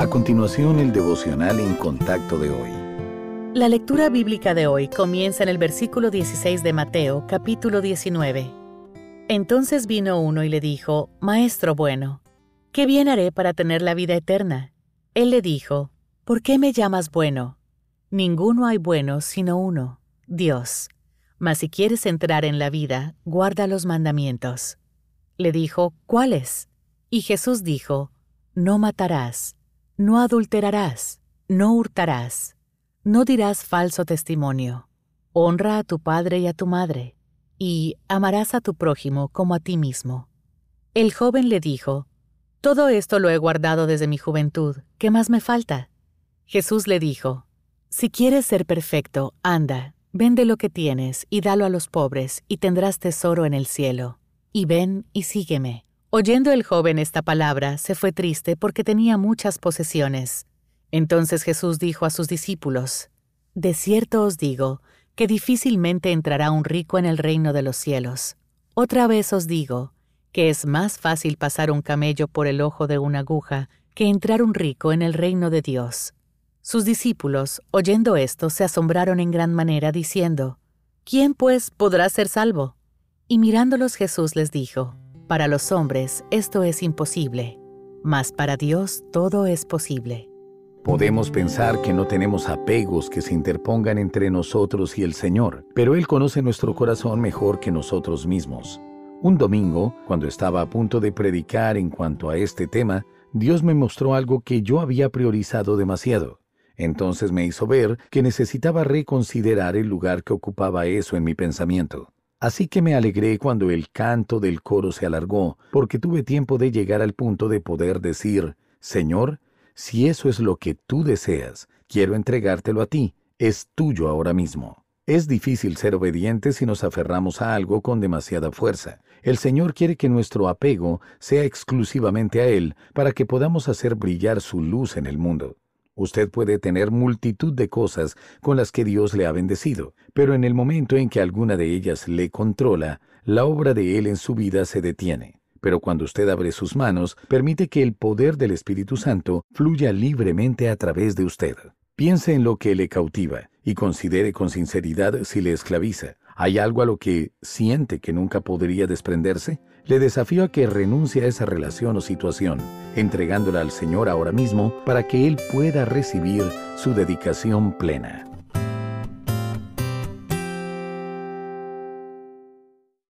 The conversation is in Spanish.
A continuación, el devocional en contacto de hoy. La lectura bíblica de hoy comienza en el versículo 16 de Mateo, capítulo 19. Entonces vino uno y le dijo, Maestro bueno, ¿qué bien haré para tener la vida eterna? Él le dijo, ¿por qué me llamas bueno? Ninguno hay bueno sino uno, Dios. Mas si quieres entrar en la vida, guarda los mandamientos. Le dijo, ¿cuáles? Y Jesús dijo, No matarás no adulterarás, no hurtarás, no dirás falso testimonio, honra a tu padre y a tu madre, y amarás a tu prójimo como a ti mismo. El joven le dijo, Todo esto lo he guardado desde mi juventud, ¿qué más me falta? Jesús le dijo, Si quieres ser perfecto, anda, vende lo que tienes y dalo a los pobres, y tendrás tesoro en el cielo. Y ven y sígueme. Oyendo el joven esta palabra, se fue triste porque tenía muchas posesiones. Entonces Jesús dijo a sus discípulos, De cierto os digo, que difícilmente entrará un rico en el reino de los cielos. Otra vez os digo, que es más fácil pasar un camello por el ojo de una aguja que entrar un rico en el reino de Dios. Sus discípulos, oyendo esto, se asombraron en gran manera, diciendo, ¿Quién pues podrá ser salvo? Y mirándolos Jesús les dijo, para los hombres esto es imposible, mas para Dios todo es posible. Podemos pensar que no tenemos apegos que se interpongan entre nosotros y el Señor, pero Él conoce nuestro corazón mejor que nosotros mismos. Un domingo, cuando estaba a punto de predicar en cuanto a este tema, Dios me mostró algo que yo había priorizado demasiado. Entonces me hizo ver que necesitaba reconsiderar el lugar que ocupaba eso en mi pensamiento. Así que me alegré cuando el canto del coro se alargó, porque tuve tiempo de llegar al punto de poder decir, Señor, si eso es lo que tú deseas, quiero entregártelo a ti, es tuyo ahora mismo. Es difícil ser obedientes si nos aferramos a algo con demasiada fuerza. El Señor quiere que nuestro apego sea exclusivamente a Él para que podamos hacer brillar su luz en el mundo. Usted puede tener multitud de cosas con las que Dios le ha bendecido, pero en el momento en que alguna de ellas le controla, la obra de Él en su vida se detiene. Pero cuando usted abre sus manos, permite que el poder del Espíritu Santo fluya libremente a través de usted. Piense en lo que le cautiva y considere con sinceridad si le esclaviza. ¿Hay algo a lo que siente que nunca podría desprenderse? Le desafío a que renuncie a esa relación o situación, entregándola al Señor ahora mismo para que Él pueda recibir su dedicación plena.